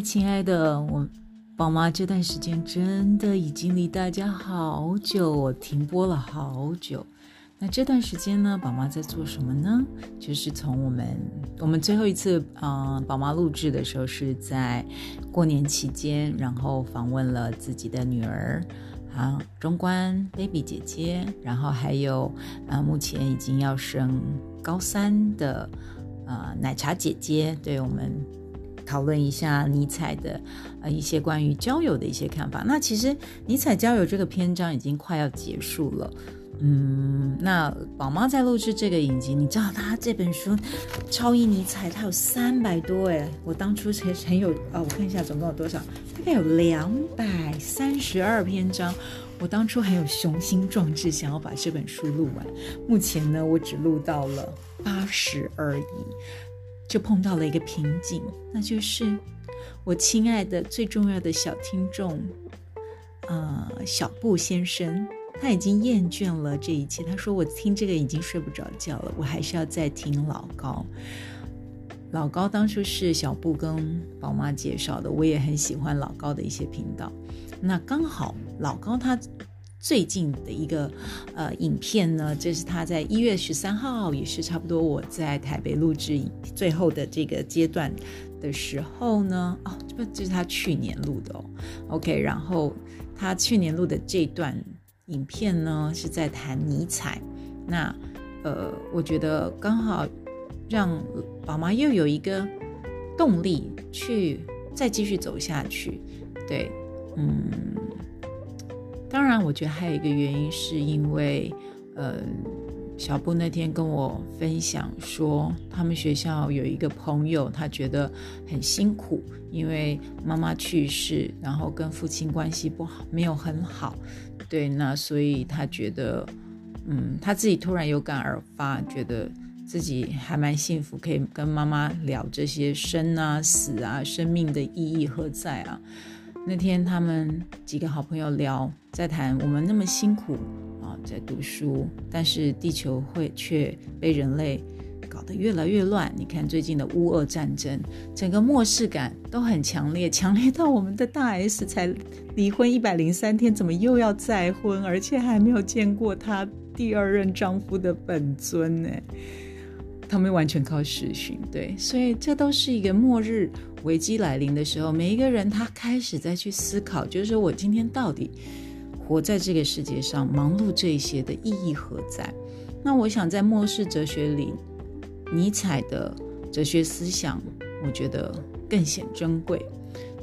亲爱的，我宝妈这段时间真的已经离大家好久，我停播了好久。那这段时间呢，宝妈在做什么呢？就是从我们我们最后一次啊，宝妈录制的时候是在过年期间，然后访问了自己的女儿啊，中关 baby 姐姐，然后还有啊，目前已经要升高三的啊，奶茶姐姐，对我们讨论一下尼采的呃一些关于交友的一些看法。那其实尼采交友这个篇章已经快要结束了。嗯，那宝妈在录制这个影集，你知道他这本书《超一尼采》，它有三百多哎，我当初才很有哦，我看一下总共有多少，大概有两百三十二篇章。我当初很有雄心壮志，想要把这本书录完。目前呢，我只录到了八十而已，就碰到了一个瓶颈，那就是我亲爱的最重要的小听众，呃，小布先生。他已经厌倦了这一切。他说：“我听这个已经睡不着觉了，我还是要再听老高。老高当初是小布跟宝妈介绍的，我也很喜欢老高的一些频道。那刚好老高他最近的一个呃影片呢，这是他在一月十三号，也是差不多我在台北录制最后的这个阶段的时候呢，哦，这不这是他去年录的哦。OK，然后他去年录的这段。”影片呢是在谈尼采，那呃，我觉得刚好让宝妈又有一个动力去再继续走下去。对，嗯，当然，我觉得还有一个原因是因为，呃，小布那天跟我分享说，他们学校有一个朋友，他觉得很辛苦，因为妈妈去世，然后跟父亲关系不好，没有很好。对，那所以他觉得，嗯，他自己突然有感而发，觉得自己还蛮幸福，可以跟妈妈聊这些生啊、死啊、生命的意义何在啊。那天他们几个好朋友聊，在谈我们那么辛苦啊，在读书，但是地球会却被人类。搞得越来越乱。你看最近的乌俄战争，整个漠视感都很强烈，强烈到我们的大 S 才离婚一百零三天，怎么又要再婚，而且还没有见过她第二任丈夫的本尊呢？他们完全靠视讯，对，所以这都是一个末日危机来临的时候，每一个人他开始在去思考，就是说我今天到底活在这个世界上，忙碌这些的意义何在？那我想在末世哲学里。尼采的哲学思想，我觉得更显珍贵。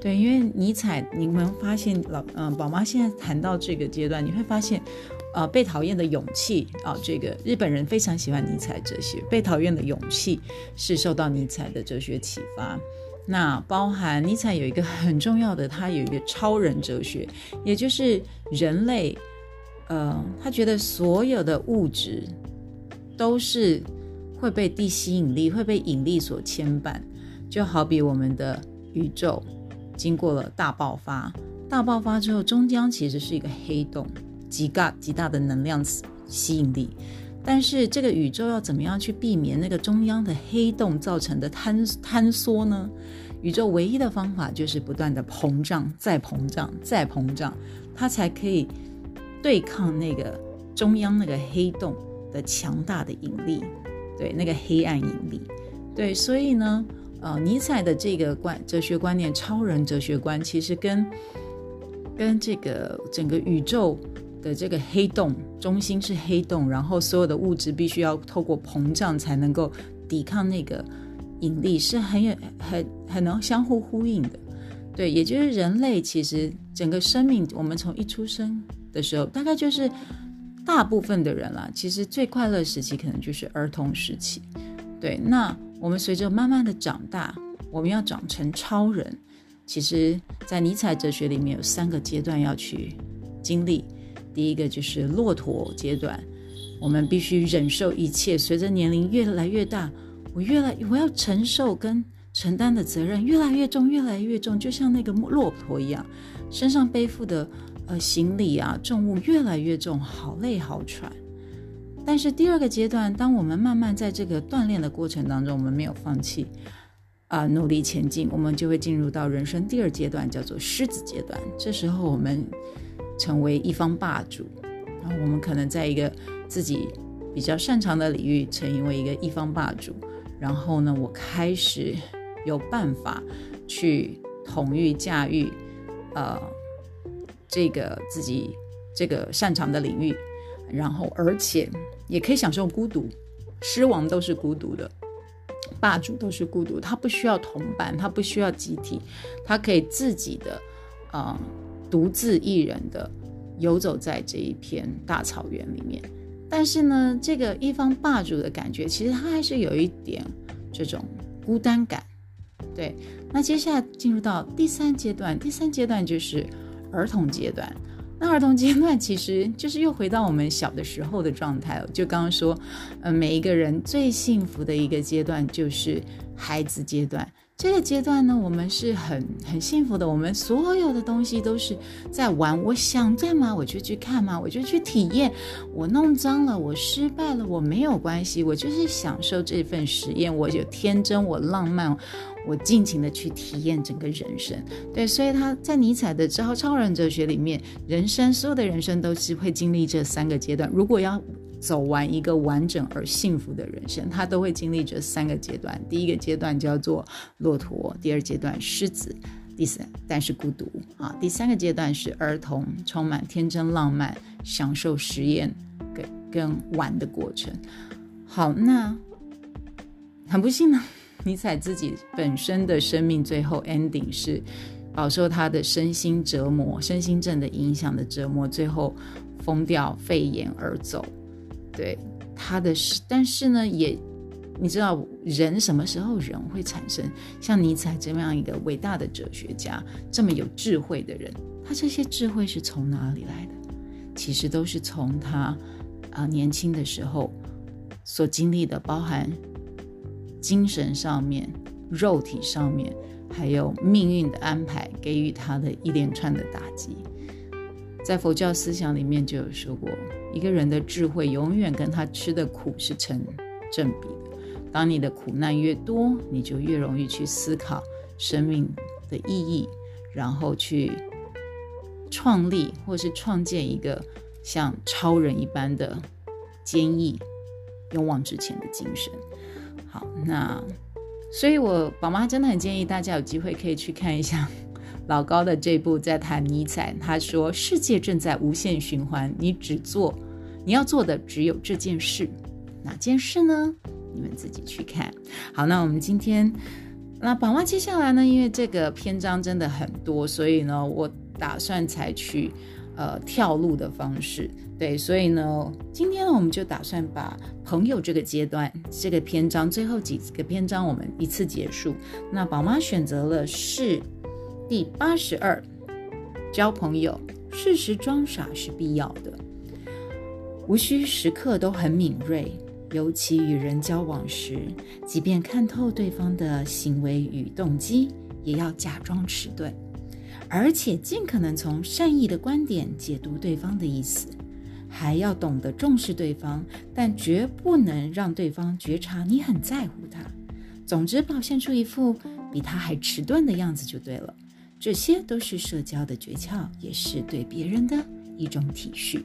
对，因为尼采，你们发现老嗯，宝妈现在谈到这个阶段，你会发现，呃，被讨厌的勇气啊，这个日本人非常喜欢尼采哲学。被讨厌的勇气是受到尼采的哲学启发。那包含尼采有一个很重要的，他有一个超人哲学，也就是人类，呃，他觉得所有的物质都是。会被地吸引力，会被引力所牵绊，就好比我们的宇宙经过了大爆发，大爆发之后，终将其实是一个黑洞，极大极大的能量吸引力。但是这个宇宙要怎么样去避免那个中央的黑洞造成的坍坍缩呢？宇宙唯一的方法就是不断的膨胀，再膨胀，再膨胀，它才可以对抗那个中央那个黑洞的强大的引力。对那个黑暗引力，对，所以呢，呃，尼采的这个观哲学观念，超人哲学观，其实跟跟这个整个宇宙的这个黑洞中心是黑洞，然后所有的物质必须要透过膨胀才能够抵抗那个引力，是很有很很能相互呼应的。对，也就是人类其实整个生命，我们从一出生的时候，大概就是。大部分的人啦，其实最快乐时期可能就是儿童时期。对，那我们随着慢慢的长大，我们要长成超人。其实，在尼采哲学里面有三个阶段要去经历。第一个就是骆驼阶段，我们必须忍受一切。随着年龄越来越大，我越来我要承受跟承担的责任越来越重，越来越重，就像那个骆驼一样，身上背负的。呃，行李啊，重物越来越重，好累好喘。但是第二个阶段，当我们慢慢在这个锻炼的过程当中，我们没有放弃，啊努力前进，我们就会进入到人生第二阶段，叫做狮子阶段。这时候我们成为一方霸主，然后我们可能在一个自己比较擅长的领域成为一个一方霸主，然后呢，我开始有办法去统御驾驭，呃，这个自己这个擅长的领域，然后而且也可以享受孤独，狮王都是孤独的，霸主都是孤独，他不需要同伴，他不需要集体，他可以自己的啊独自一人的游走在这一片大草原里面。但是呢，这个一方霸主的感觉，其实他还是有一点这种孤单感。对，那接下来进入到第三阶段，第三阶段就是儿童阶段。那儿童阶段其实就是又回到我们小的时候的状态了。就刚刚说，呃，每一个人最幸福的一个阶段就是孩子阶段。这个阶段呢，我们是很很幸福的，我们所有的东西都是在玩。我想干嘛？我就去看嘛，我就去体验。我弄脏了，我失败了，我没有关系，我就是享受这份实验。我就天真，我浪漫，我尽情的去体验整个人生。对，所以他在尼采的超超人哲学里面，人生所有的人生都是会经历这三个阶段。如果要走完一个完整而幸福的人生，他都会经历这三个阶段。第一个阶段叫做骆驼，第二阶段狮子，第三但是孤独啊。第三个阶段是儿童，充满天真浪漫，享受实验跟跟玩的过程。好，那很不幸呢，尼采自己本身的生命最后 ending 是饱受他的身心折磨、身心症的影响的折磨，最后疯掉、肺炎而走。对他的是，但是呢，也你知道，人什么时候人会产生像尼采这样一个伟大的哲学家，这么有智慧的人？他这些智慧是从哪里来的？其实都是从他啊年轻的时候所经历的，包含精神上面、肉体上面，还有命运的安排，给予他的一连串的打击。在佛教思想里面就有说过，一个人的智慧永远跟他吃的苦是成正比的。当你的苦难越多，你就越容易去思考生命的意义，然后去创立或是创建一个像超人一般的坚毅、勇往直前的精神。好，那所以，我宝妈真的很建议大家有机会可以去看一下。老高的这部在谈尼采，他说世界正在无限循环，你只做你要做的只有这件事，哪件事呢？你们自己去看。好，那我们今天那宝妈接下来呢？因为这个篇章真的很多，所以呢，我打算采取呃跳路的方式。对，所以呢，今天呢，我们就打算把朋友这个阶段这个篇章最后几个篇章我们一次结束。那宝妈选择了是。第八十二，交朋友，适时装傻是必要的，无需时刻都很敏锐。尤其与人交往时，即便看透对方的行为与动机，也要假装迟钝，而且尽可能从善意的观点解读对方的意思，还要懂得重视对方，但绝不能让对方觉察你很在乎他。总之，表现出一副比他还迟钝的样子就对了。这些都是社交的诀窍，也是对别人的一种体恤。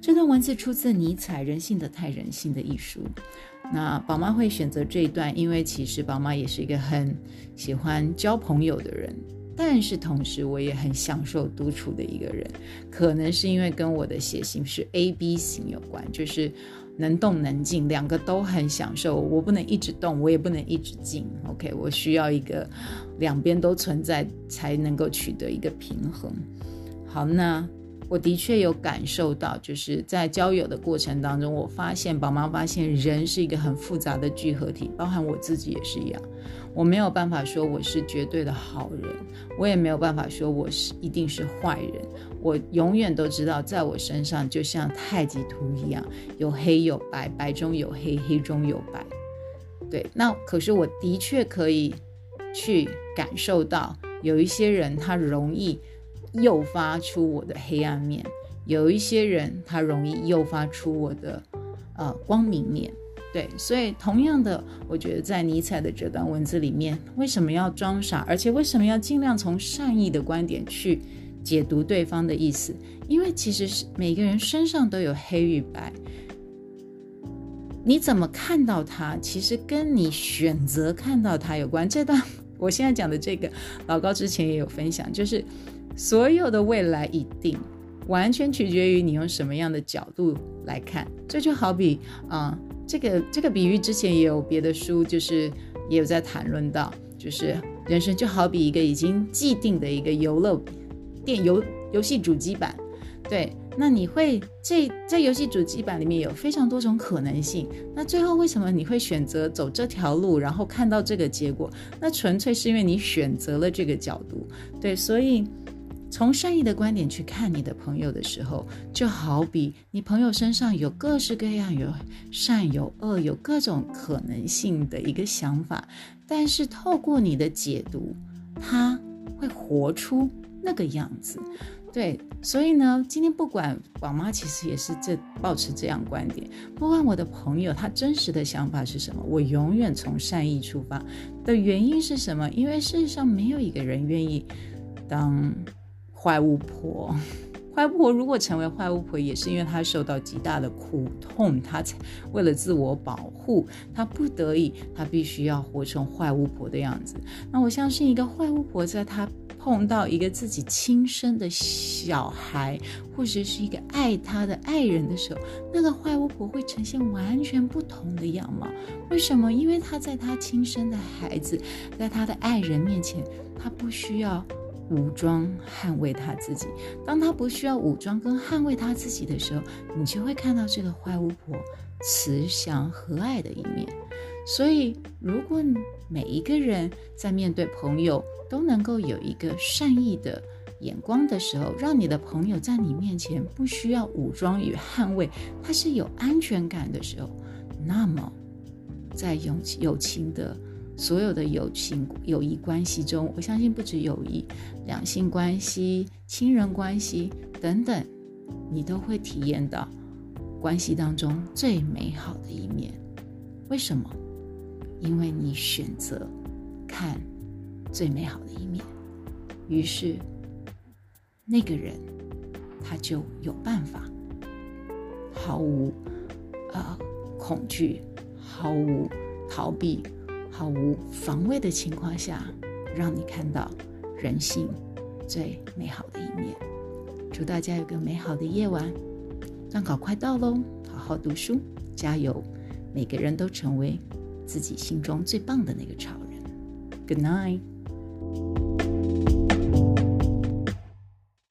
这段文字出自尼采《人性的太人性》的一书。那宝妈会选择这一段，因为其实宝妈也是一个很喜欢交朋友的人，但是同时我也很享受独处的一个人。可能是因为跟我的血型是 A B 型有关，就是。能动能静，两个都很享受。我不能一直动，我也不能一直静。OK，我需要一个两边都存在，才能够取得一个平衡。好，那我的确有感受到，就是在交友的过程当中，我发现宝妈发现人是一个很复杂的聚合体，包含我自己也是一样。我没有办法说我是绝对的好人，我也没有办法说我是一定是坏人。我永远都知道，在我身上就像太极图一样，有黑有白，白中有黑，黑中有白。对，那可是我的确可以去感受到，有一些人他容易诱发出我的黑暗面，有一些人他容易诱发出我的呃光明面。对，所以同样的，我觉得在尼采的这段文字里面，为什么要装傻，而且为什么要尽量从善意的观点去解读对方的意思？因为其实是每个人身上都有黑与白，你怎么看到他，其实跟你选择看到他有关。这段我现在讲的这个，老高之前也有分享，就是所有的未来一定。完全取决于你用什么样的角度来看，这就好比啊，这个这个比喻之前也有别的书，就是也有在谈论到，就是人生就好比一个已经既定的一个游乐电游游戏主机版，对，那你会这在游戏主机版里面有非常多种可能性，那最后为什么你会选择走这条路，然后看到这个结果？那纯粹是因为你选择了这个角度，对，所以。从善意的观点去看你的朋友的时候，就好比你朋友身上有各式各样有善有恶，有各种可能性的一个想法，但是透过你的解读，他会活出那个样子。对，所以呢，今天不管宝妈其实也是这保持这样观点，不管我的朋友他真实的想法是什么，我永远从善意出发。的原因是什么？因为事实上没有一个人愿意当。坏巫婆，坏巫婆如果成为坏巫婆，也是因为她受到极大的苦痛，她才为了自我保护，她不得已，她必须要活成坏巫婆的样子。那我相信，一个坏巫婆在她碰到一个自己亲生的小孩，或者是一个爱她的爱人的时候，那个坏巫婆会呈现完全不同的样貌。为什么？因为她在她亲生的孩子，在她的爱人面前，她不需要。武装捍卫他自己。当他不需要武装跟捍卫他自己的时候，你就会看到这个坏巫婆慈祥和蔼的一面。所以，如果每一个人在面对朋友都能够有一个善意的眼光的时候，让你的朋友在你面前不需要武装与捍卫，他是有安全感的时候，那么在友友情的。所有的友情、友谊关系中，我相信不止友谊，两性关系、亲人关系等等，你都会体验到关系当中最美好的一面。为什么？因为你选择看最美好的一面，于是那个人他就有办法，毫无呃恐惧，毫无逃避。毫无防卫的情况下，让你看到人性最美好的一面。祝大家有个美好的夜晚，段考快到喽，好好读书，加油！每个人都成为自己心中最棒的那个超人。Good night。